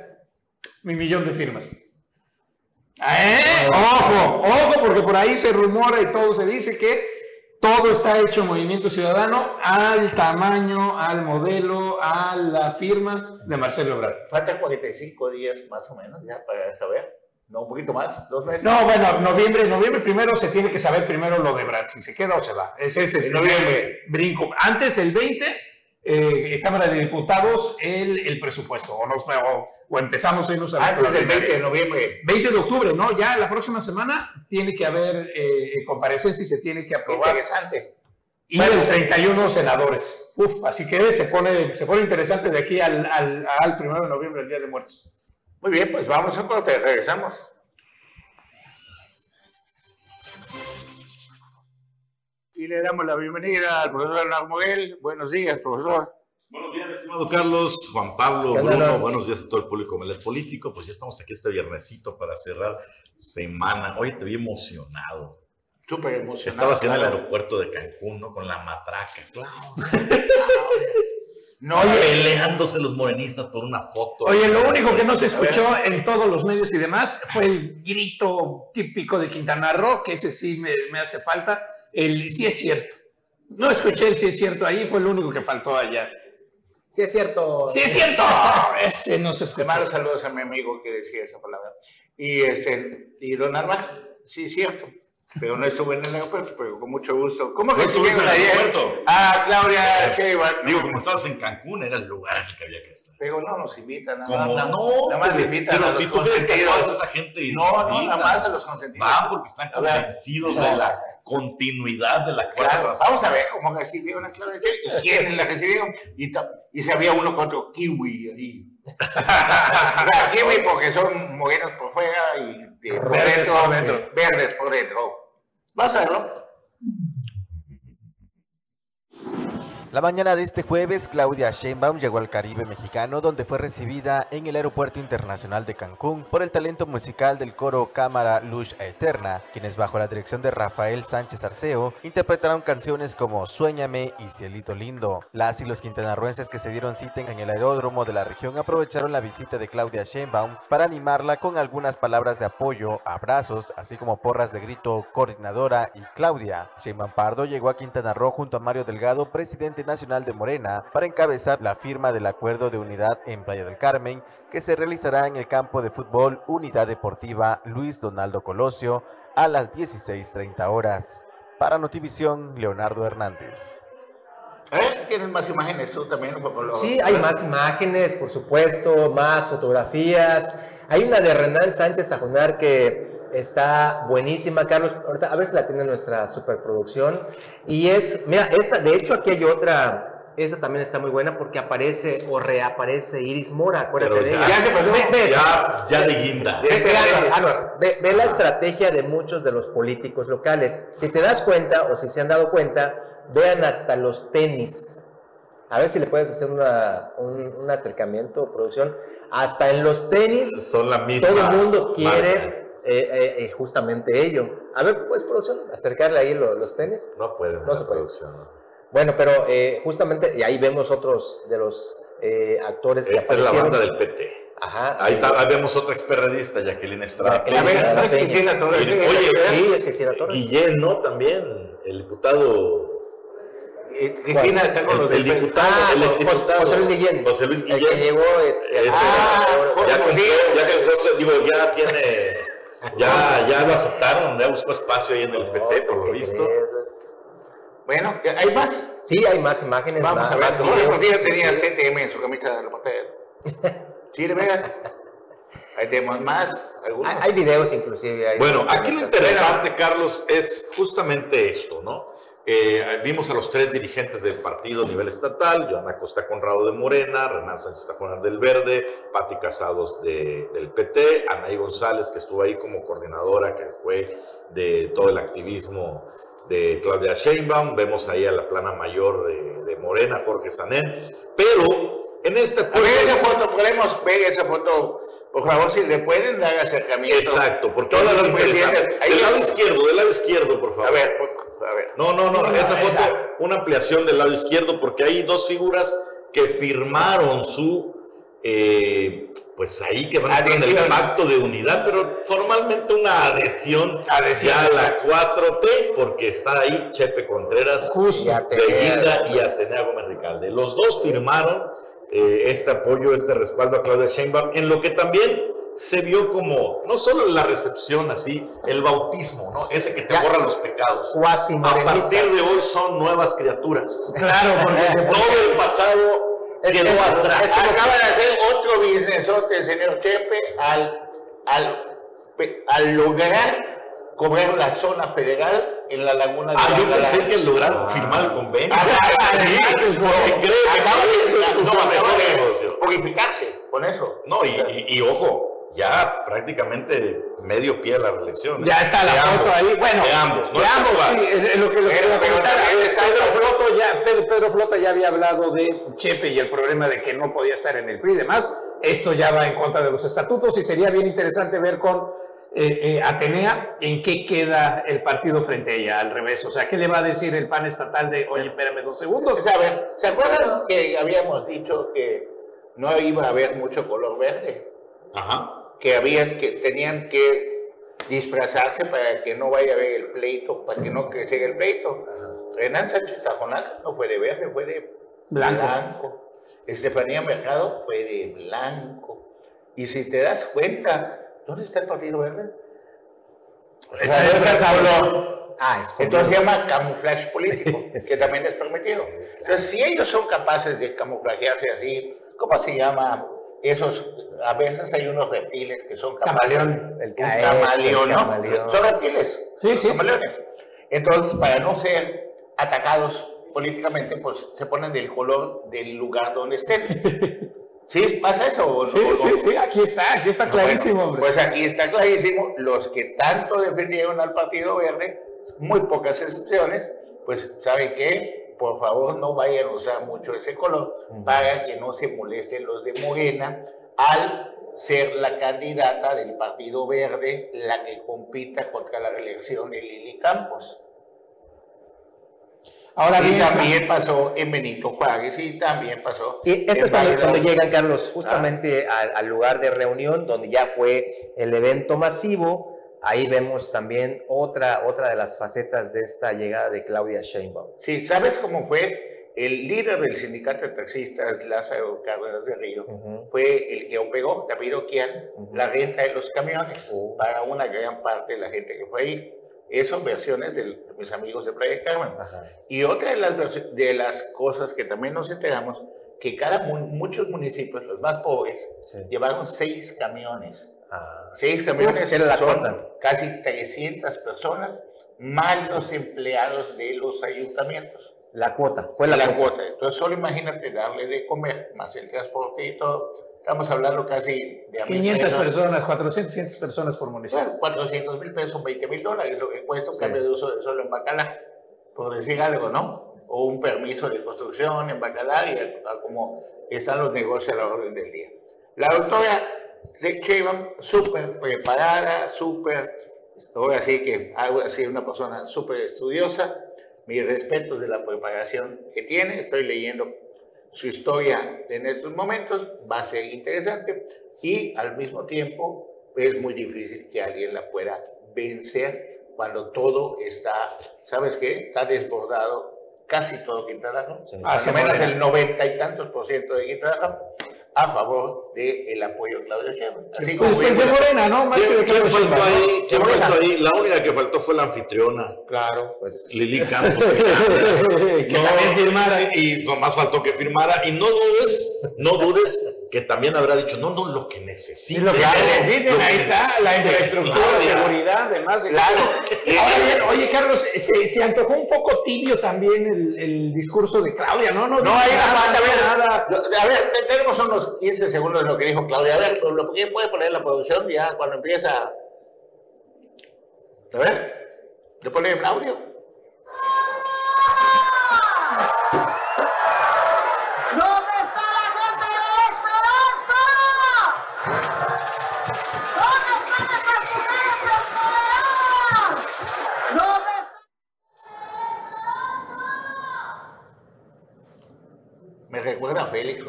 mi millón de firmas. ¿Eh? Ojo, ojo, porque por ahí se rumora y todo se dice que todo está hecho en Movimiento Ciudadano al tamaño, al modelo, a la firma de Marcelo Ebrard. Faltan 45 días más o menos ya para saber. No, un poquito más, dos meses. No, bueno, noviembre, noviembre primero se tiene que saber primero lo de Brad, si se queda o se va. Ese es el noviembre. brinco. Antes, el 20, eh, Cámara de Diputados, el, el presupuesto. O, nos, o, o empezamos a irnos a Antes del 20 de noviembre. 20 de octubre, ¿no? Ya la próxima semana tiene que haber eh, comparecencia y se tiene que aprobar. Interesante. Y Bueno. el 31 senadores. Uf, así que se pone, se pone interesante de aquí al, al, al 1 de noviembre, el Día de Muertos. Muy bien, pues vamos a corte, regresamos. Y le damos la bienvenida al profesor Leonardo Moguel. Buenos días, profesor. Buenos días, estimado Carlos, Juan Pablo, ¿Qué onda, Bruno, buenos días a todo el público Melet Político. Pues ya estamos aquí este viernesito para cerrar semana. Oye, te vi emocionado. Súper emocionado. Estabas en el claro. aeropuerto de Cancún, ¿no? Con la matraca, claro. No, Peleándose los morenistas por una foto. Oye, lo único que no se escuchó en todos los medios y demás fue el grito típico de Quintana Roo, que ese sí me, me hace falta. El sí es cierto. No escuché el sí es cierto ahí, fue lo único que faltó allá. Sí, es cierto. ¡Sí es cierto! Ese no se Te escuchó. mando saludos a mi amigo que decía esa palabra. Y, este, y don Arma, sí, es cierto. Pero no estuve en el aeropuerto, pero con mucho gusto. ¿Cómo que ¿No estuviste en el aeropuerto? Ah, Claudia Sheinbaum. Digo, como estabas en Cancún, era el lugar en el que había que estar. Pero no nos invitan. Nada, Como nada, no, nada más pero, invitan a pero los si tú crees que a esa gente No, no, nada más a los consentidos. van porque están convencidos de la continuidad de la Claro, vamos a ver cómo recibieron a Claudia Sheinbaum. ¿Y quiénes la recibieron? Y, y se había uno con otro kiwi o sea, kiwi porque son morenos por fuera y de- Verdes por dentro. verdes por dentro. Vamos a verlo. La mañana de este jueves, Claudia Sheinbaum llegó al Caribe mexicano, donde fue recibida en el Aeropuerto Internacional de Cancún por el talento musical del coro Cámara Luz Eterna, quienes bajo la dirección de Rafael Sánchez Arceo interpretaron canciones como Suéñame y Cielito Lindo. Las y los quintanarruenses que se dieron cita en el aeródromo de la región aprovecharon la visita de Claudia Sheinbaum para animarla con algunas palabras de apoyo, abrazos, así como porras de grito coordinadora y Claudia. Sheinbaum Pardo llegó a Quintana Roo junto a Mario Delgado, presidente nacional de Morena para encabezar la firma del acuerdo de unidad en Playa del Carmen que se realizará en el campo de fútbol Unidad Deportiva Luis Donaldo Colosio a las 16.30 horas. Para Notivisión, Leonardo Hernández. ¿Eh? ¿Tienes más imágenes tú también? Sí, hay más imágenes, por supuesto, más fotografías. Hay una de Renan Sánchez Tajonar que está buenísima, Carlos. Ahorita, a ver si la tiene nuestra superproducción. Y es, mira, esta, de hecho, aquí hay otra. Esta también está muy buena porque aparece o reaparece Iris Mora, acuérdate de ella. Ya, ya, de guinda. Ve, ve, la estrategia de muchos de los políticos locales. Si te das cuenta, o si se han dado cuenta, vean hasta los tenis. A ver si le puedes hacer una, un, un acercamiento, producción. Hasta en los tenis, Son la misma todo el mundo quiere marca. Eh, eh, eh, justamente ello. A ver, pues, producción, acercarle ahí lo- los tenis. No pueden, No se puede. producción, ¿no? Bueno, pero eh, justamente, y ahí vemos otros de los eh, actores que Esta es la banda del PT. Ajá. Ahí, está, ahí vemos otra experredista, Jacqueline Estrada. No es Peña. Torres. Oye, Sí, es que sí era Torres. Guillén, ¿no? También, el diputado. Cristina está con El, los el del- diputado, Ah, el José- exdiputado. José Luis Guillén. José Luis El que Guillén. llegó, este, Ese, ah, ya, compró, digo, ya tiene, ya, ya lo aceptaron, ya buscó espacio ahí en el PT, por lo ¿qué visto. Bueno, ¿hay más? Sí, hay más imágenes. Vamos más, a ver. más Jorge. Portillo tenía CTM en su camisa de reportero. ¿Sí, de veras? Ahí tenemos más. ¿Algunos? Hay, hay videos inclusive. hay- Bueno, aquí lo interesante, Carlos, es justamente esto, ¿no? Eh, vimos a los tres dirigentes del partido a nivel estatal, Joana Costa Conrado de Morena, Renan Sánchez Tajonar del Verde, Pati Casados de- del PT, Anaí González, que estuvo ahí como coordinadora, que fue de todo el activismo de Claudia Sheinbaum, vemos ahí a la plana mayor de, de Morena, Jorge Sanén, pero en este A ver esa foto, podemos ver esa foto, por favor, si le pueden dar acercamiento. Exacto, porque los muy interesante. Del lado izquierdo, del lado izquierdo, por favor. A ver, por- a ver. No, no, no, esa foto, una ampliación del lado izquierdo, porque hay dos figuras que firmaron su, eh, pues ahí que van a en el pacto de unidad, pero formalmente una adhesión, Adhesión, ya a la exacto. 4T, porque está ahí Chepe Contreras Justo. de Guinda y Atenea Gómez Ricalde. Los dos firmaron eh, este apoyo, este respaldo a Claudia Sheinbaum, en lo que también se vio como, no solo la recepción así, el bautismo, ¿no? Ese que te Ya. borra los pecados. A partir de hoy son nuevas criaturas. Claro, porque Todo el pasado Es quedó que- atrás. es que- Acaba de hacer otro businessote el señor Chepe al, al, al lograr cobrar la zona federal en la laguna de Ah, yo pensé que lograron firmar el convenio. De- Sí, porque creo que acaba de- no, mejor de negocio. purificarse con eso. No, y, y- y ojo, ya prácticamente medio pie a la reelección. ¿eh? Ya está la De foto ambos, ahí. Bueno, de ambos, no de ambos, sí, es- lo que lo Pero- pero está- Pedro Floto ya, Pedro, Pedro Floto ya había hablado de Chepe y el problema de que no podía estar en el PRI y demás. Esto ya va en contra de los estatutos y sería bien interesante ver con eh, eh, Atenea en qué queda el partido frente a ella, al revés. O sea, ¿qué le va a decir el PAN estatal de, oye, espérame dos segundos? A ver, ¿se acuerdan que habíamos dicho que no iba a haber mucho color verde? Ajá. Que habían, que tenían que disfrazarse para que no vaya a haber el pleito, para que no creciera el pleito. Renan Sánchez Sajonac no fue de verde, fue de Blanco. blanco. Estefanía Mercado fue de blanco. Y si te das cuenta, ¿dónde está el Partido Verde? Está disfrazado. Ah, Entonces se llama camuflaje político, que también es permitido. Entonces, si ellos son capaces de camuflajearse así, ¿cómo se llama? Esos, a veces hay unos reptiles que son. Camaleón. El ca- camaleón, ¿no? Son reptiles. Sí, sí. Camaleones. Entonces, para no ser atacados políticamente, pues se ponen del color del lugar donde estén. ¿Sí? ¿Pasa eso o? Sí, sí, sí, aquí está, aquí está No, clarísimo, bueno. Pues aquí está clarísimo, los que tanto defendieron al Partido Verde, muy pocas excepciones, pues ¿saben qué? Por favor no vayan a usar mucho ese color para que no se molesten los de Morena al ser la candidata del Partido Verde la que compita contra la reelección de Lili Campos. Ahora y bien, también pasó en Benito Juárez y también pasó Y esto es cuando, cuando llegan, Carlos, justamente al, al lugar de reunión, donde ya fue el evento masivo. Ahí vemos también otra, otra de las facetas de esta llegada de Claudia Sheinbaum. Sí, ¿sabes cómo fue? El líder del sindicato de taxistas, Lázaro Cárdenas de Río, fue el que opegó, David Oquian, Ujú. la renta de los camiones Oh. para una gran parte de la gente que fue ahí. Esas son versiones de mis amigos de Playa Carmen. Y otra de las, de las cosas que también nos enteramos, que cada mu- muchos municipios, los más pobres, Sí. llevaron seis camiones. Ah. Seis camiones era la cuota. casi 300 personas, más los empleados de los ayuntamientos. La cuota, fue la, la, cuota. Entonces, solo imagínate darle de comer, más el transporte y todo. Estamos hablando casi de a mil 500 pesos. personas, 400, 500 personas por municipio. Bueno, 400 mil pesos, 20 mil dólares, lo que cuesta un cambio de uso de suelo en Bacalar, por decir algo, ¿no? O un permiso de construcción en Bacalar y como están los negocios a la orden del día. La doctora Sheinbaum, súper preparada, súper, ahora sí que ahora sí una persona súper estudiosa, mis respetos de la preparación que tiene, estoy leyendo su historia en estos momentos, va a ser interesante y al mismo tiempo es muy difícil que alguien la pueda vencer cuando todo está, ¿sabes qué? Está desbordado casi todo Quintana Roo, Sí. menos el noventa y tantos por ciento de Quintana Roo a favor del apoyo a Claudio Sheinbaum. Así como Pues, pues de Morena, ¿no? Más ¿Quién, de faltó ¿no? ahí? ¿Quién Morena. faltó ahí? La única que faltó fue la anfitriona, Claro, pues. Lili Campos. que Que también firmara. Y nomás faltó que firmara. Y no dudes, no dudes que también habrá dicho, no, no, lo que necesiten. Lo que necesiten, Lo que ahí está, la necesiten, infraestructura, Claudia. seguridad, además. Claro. Ahora bien, oye, Carlos, se, se antojó un poco tibio también el, el discurso de Claudia, ¿no? No, No, ahí nada, nada, a ver, nada. a ver, te- tenemos unos 15 segundos de lo que dijo Claudia. A ver, ¿lo que puede poner la producción ya cuando empieza? A ver, ¿le pone audio?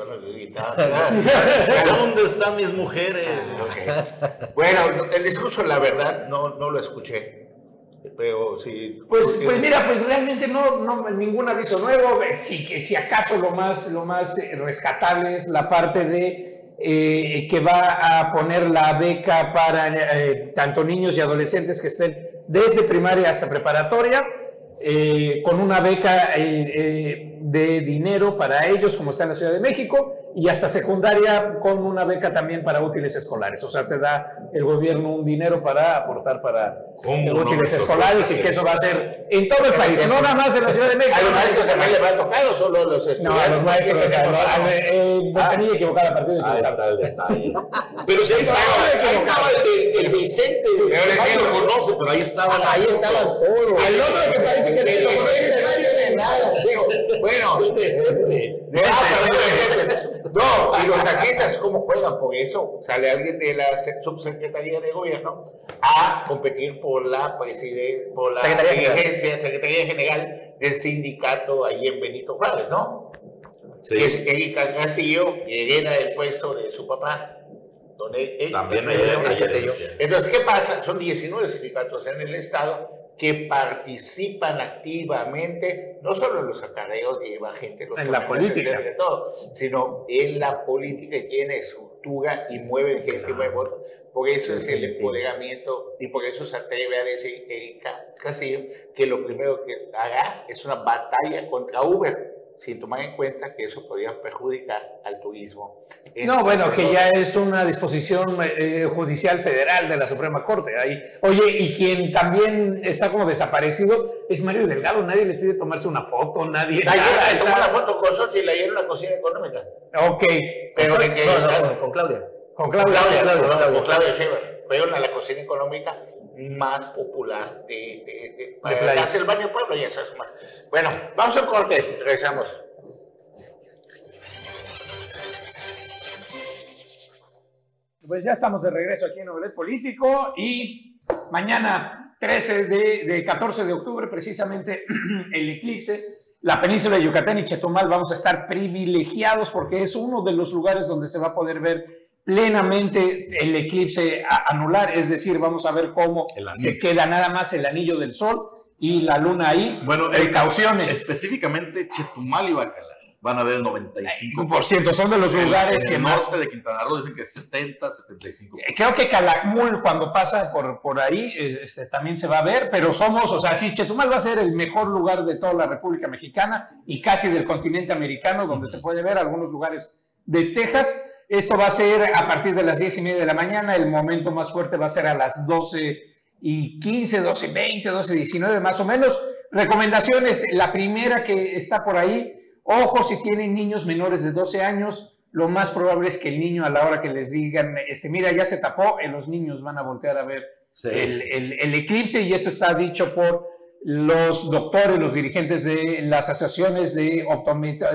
¿Dónde están mis mujeres? Ok. Bueno, el discurso, la verdad, no, no lo escuché. Pero sí. Pues, pues mira, pues realmente no, no ningún aviso nuevo. Eh, Sí, que si acaso lo más, lo más eh, rescatable es la parte de eh, que va a poner la beca para eh, tanto niños y adolescentes que estén desde primaria hasta preparatoria, eh, con una beca eh, eh, de dinero para ellos, como está en la Ciudad de México, y hasta secundaria con una beca también para útiles escolares. O sea, te da el gobierno un dinero para aportar para ¿Cómo no útiles tocó escolares y que eso va a ser en todo el país, no nada más en la Ciudad de México. ¿A los maestros también le va a tocar o solo los estudiantes? No, a los maestros, a los- a- eh, botanilla equivocada, partido Ahí equivocado. está el detalle. Pero si ahí estaba, ahí estaba el, el Vicente, nadie lo conoce, pero ahí estaba. Ahí estaban todos. El otro que parece que No nada. Bueno, perdón, no, y los taxistas, ¿cómo juegan? Por eso sale alguien de la se- subsecretaría de gobierno a competir por la presidencia, por la Secretaría General. dirigencia, Secretaría General del sindicato ahí en Benito Juárez, ¿no? Sí. Que es Erika Castillo, que hereda el puesto de su papá. Don E- E- También ayer, entonces, ¿qué pasa? Son 19 sindicatos en el Estado que participan activamente, no solo en los acarreos que lleva gente, los En la política. etcétera, todo, sino en la política que tiene estructura y mueve gente y mueve votos. Por eso es el empoderamiento y por eso se atreve a decir Erika Castillo que lo primero que hará es una batalla contra Uber, sin tomar en cuenta que eso podría perjudicar al turismo. No, bueno, que ya es una disposición eh, judicial federal de la Suprema Corte. Ahí. Oye, y quien también está como desaparecido es Mario Delgado. Nadie le pide tomarse una foto, nadie. Ayer nada, se tomó la foto con Xochitl ayer en la cocina económica. Ok, Pero de que... No, no, con, con Claudia. con Con Claudia. Claudia, Claudia, perdón, Claudia. con Claudia Sheinbaum. fueron a la cocina económica más popular de, de, de, para playa. el baño pueblo y esas más. Bueno, vamos al corte, regresamos. Pues ya estamos de regreso aquí en Ovelet Político y mañana 13 de, de 14 de octubre, precisamente el eclipse, la península de Yucatán y Chetumal vamos a estar privilegiados porque es uno de los lugares donde se va a poder ver plenamente el eclipse anular, es decir, vamos a ver cómo se queda nada más el anillo del sol y la luna ahí. Bueno, eh, precauciones. Específicamente Chetumal y Bacalar. Van a ver 95%. Por ciento, son de los lugares en el más norte de Quintana Roo dicen que 70, 75. Creo que Calakmul cuando pasa por, por ahí eh, este, también se va a ver, pero somos, o sea, sí, Chetumal va a ser el mejor lugar de toda la República Mexicana y casi del continente americano, donde se puede ver algunos lugares de Texas. Esto va a ser a partir de las 10 y media de la mañana, el momento más fuerte va a ser a las 12 y 15, 12 y 20, 12 y 19 más o menos. Recomendaciones, la primera que está por ahí, ojo si tienen niños menores de 12 años, lo más probable es que el niño a la hora que les digan, este, mira, ya se tapó, eh, los niños van a voltear a ver Sí. el, el- el eclipse y esto está dicho por los doctores, los dirigentes de las asociaciones de,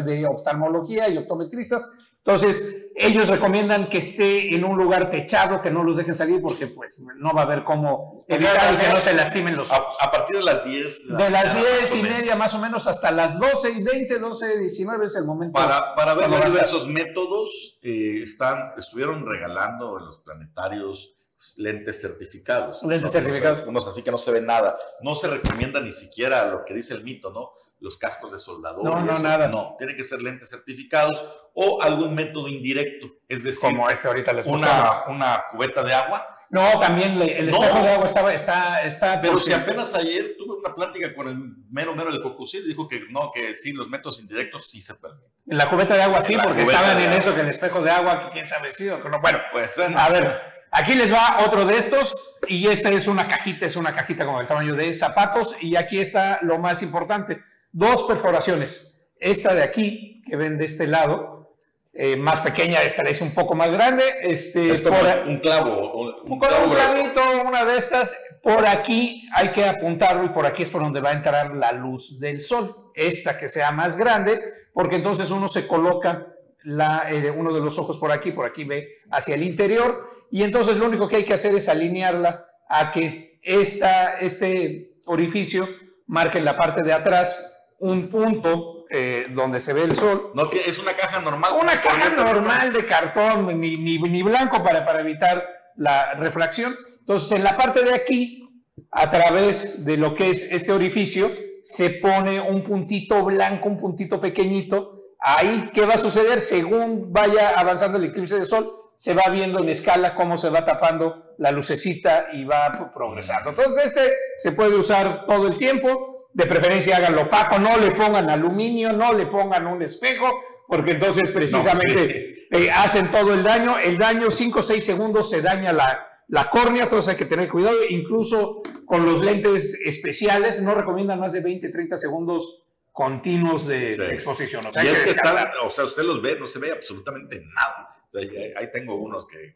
de oftalmología y optometristas. Entonces, ellos recomiendan que esté en un lugar techado, que no los dejen salir porque pues no va a haber cómo evitar que no se lastimen los ojos. A, a partir de las 10. De las mañana, 10 más o y media más o menos hasta las 12 y 20, 12 y 19 es el momento. Para, para ver los diversos métodos, eh, están, estuvieron regalando en los planetarios lentes certificados. Lentes certificados. Unos, unos así que no se ve nada. No se recomienda ni siquiera lo que dice el mito, ¿no? Los cascos de soldador. No, no, eso. nada. No, tienen que ser lentes certificados o algún método indirecto. Es decir, como este ahorita les una, una cubeta de agua. No, también le- el No. espejo de agua estaba, está, está Pero porque- si apenas ayer tuve una plática con el mero mero del Cocosí, dijo que no, que sí, los métodos indirectos sí se permiten. En la cubeta de agua sí, la porque estaban en agua. eso, que el espejo de agua, que quién sabe si o que no. Bueno, Pues a ver, aquí les va otro de estos, y esta es una cajita, es una cajita como el tamaño de zapatos, y aquí está lo más importante, dos perforaciones. Esta de aquí, que ven de este lado, eh, más pequeña, esta la hice un poco más grande, este, es como por- un clavo, un, un clavo un clavito, una de estas, por aquí hay que apuntarlo y por aquí es por donde va a entrar la luz del sol. Esta que sea más grande, porque entonces uno se coloca la, eh, uno de los ojos por aquí, por aquí ve hacia el interior y entonces lo único que hay que hacer es alinearla a que esta, este orificio marque en la parte de atrás un punto eh, donde se ve el sol No, que es una caja normal. una caja normal de cartón, ni, ni, ni blanco para, para evitar la refracción. Entonces, en la parte de aquí, a través de lo que es este orificio, se pone un puntito blanco, un puntito pequeñito. Ahí, ¿qué va a suceder? Según vaya avanzando el eclipse de sol, se va viendo en escala cómo se va tapando la lucecita y va progresando. Entonces, este se puede usar todo el tiempo. De preferencia, háganlo opaco, no le pongan aluminio, no le pongan un espejo, porque entonces precisamente eh, hacen todo el daño. El daño, 5 o 6 segundos, se daña la, la córnea, entonces hay que tener cuidado. Incluso con los lentes especiales, no recomiendan más de 20, 30 segundos continuos de, Sí. de exposición. O sea, y es que están, o sea, usted los ve, no se ve absolutamente nada. O sea, ahí- tengo unos que eh,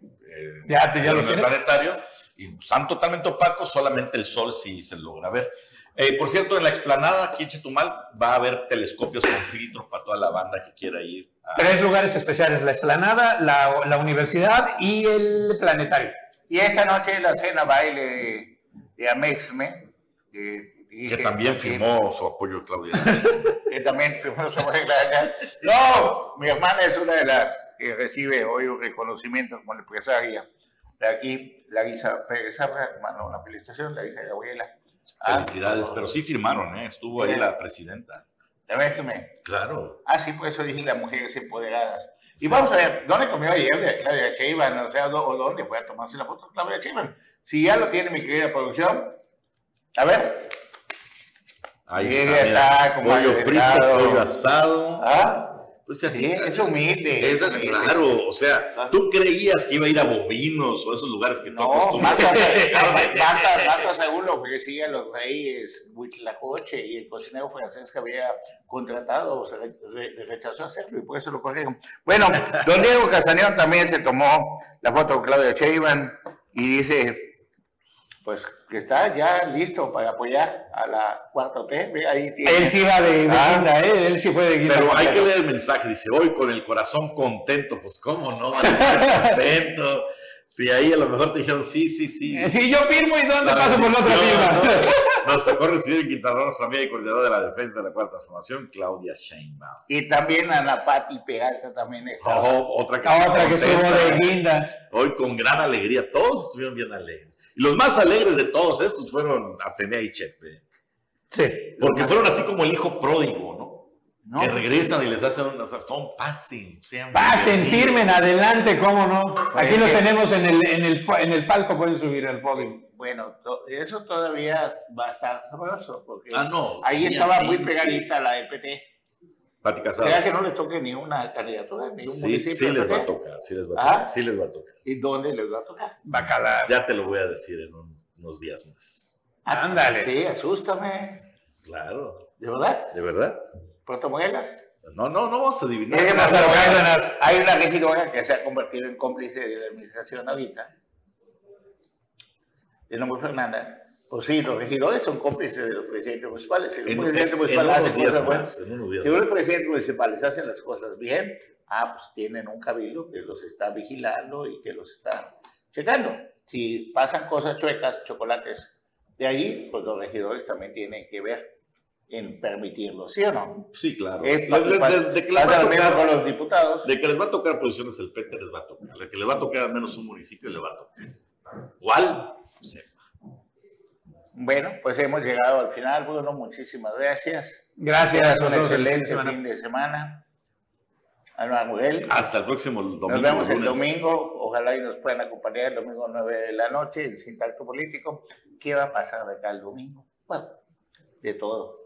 Ya ya en el planetario y están totalmente opacos, solamente el sol sí se logra ver. Eh, por cierto, en la explanada aquí en Chetumal va a haber telescopios con filtros para toda la banda que quiera ir. a- Tres lugares especiales, la esplanada, la, la universidad y el planetario. Y esta noche la cena baile de, de Amexme. Que, también firmó su apoyo Claudia. que también firmó su declaración. No, mi hermana es una de las que recibe hoy un reconocimiento como empresaria. De aquí, Larisa Pérez Sabra, hermano de una felicitación, Larisa Gabriela. Ah, Felicidades, pero sí firmaron, ¿eh? Estuvo ahí la presidenta. de Amexme. Claro. Ah, sí, por eso dije las mujeres empoderadas. Y vamos a ver, ¿dónde comió ayer Claudia Sheinbaum? O sea, ¿dó- ¿o dónde fue a tomarse la foto de Claudia Sheinbaum? Si ya lo tiene mi querida producción, a ver. Ahí Sí, está, está pollo frito, pollo asado. ¿Ah? Pues así. Sí, es humilde. Es humilde. claro, o sea, tú creías que iba a ir a bovinos o a esos lugares que tú No, acostumbras. mata, según lo ofrecía los reyes Huitlacoche y el cocinero francés que había contratado se re- re- rechazó hacerlo y por eso lo corrieron. Bueno, don Diego Castañón también se tomó la foto con Claudio Sheinbaum y dice, pues que está ya listo para apoyar a la cuarta T. Ve, Ahí tiene. Él sí va de, de Ah. guinda, ¿eh? Él sí fue de guinda. Pero hay que leer el mensaje, dice, hoy con el corazón contento, pues cómo no, van a estar contento. Si ahí a lo mejor te dijeron, sí, sí, sí. Eh, Sí, yo firmo y ¿dónde La paso por la otra firma? ¿no? Nos tocó recibir en Quintana Roo nuestra amiga y coordinadora de la defensa de la cuarta transformación, Claudia Sheinbaum. Y también Ana Pati Peralta también está. Oh, otra que, Otra que estuvo de guinda. Hoy con gran alegría, todos estuvieron bien alegres. Y los más alegres de todos estos fueron Atenea y Chepe. Sí. Porque fueron así como el hijo pródigo, Que regresan y les hacen una son, pasen, sean Pasen, firmen, adelante, cómo no. Aquí Pues los tenemos en el, en, el, en el palco, pueden subir al podio. Bueno, to- eso todavía va a estar sabroso. Porque Ah, no. ahí estaba muy pegadita la del PT. Pati Casado. ¿Será que no le toque ni una candidatura, ni un Sí, municipio? sí les va a tocar, sí les va a ¿Ah? tocar, sí les va a tocar. ¿Y dónde les va a tocar? Bacala. Ya te lo voy a decir en un- unos días más. Ándale. Sí, asústame. Claro, ¿De verdad? ¿de verdad? Puerto Morelos. No, no, no vamos a adivinar. Hay una regidora que se ha convertido en cómplice de la administración ahorita. De nombre Fernanda. Pues sí, los regidores son cómplices de los presidentes municipales. Si el En, presidente en- municipal en hace unos días cosas buenas, si los presidentes municipales hacen las cosas bien, ah, pues tienen un cabildo que los está vigilando y que los está checando. Si pasan cosas chuecas, chocolates de allí, pues los regidores también tienen que ver en permitirlo, ¿sí o no? Sí, claro. De- que les va a tocar- con los diputados. De que les va a tocar posiciones el PT les va a tocar. De que les va a tocar al menos un municipio le va a tocar. ¿Cuál? No sé. Bueno, pues hemos llegado al final. Bruno, muchísimas gracias. Gracias. Un el excelente semana. fin de semana. Alma Miguel. Hasta el próximo domingo. Nos vemos el lunes. domingo. Ojalá y nos puedan acompañar el domingo 9 de la noche en Sin Tacto Político. ¿Qué va a pasar de acá el domingo? Bueno, de todo.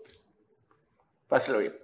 Páselo bien.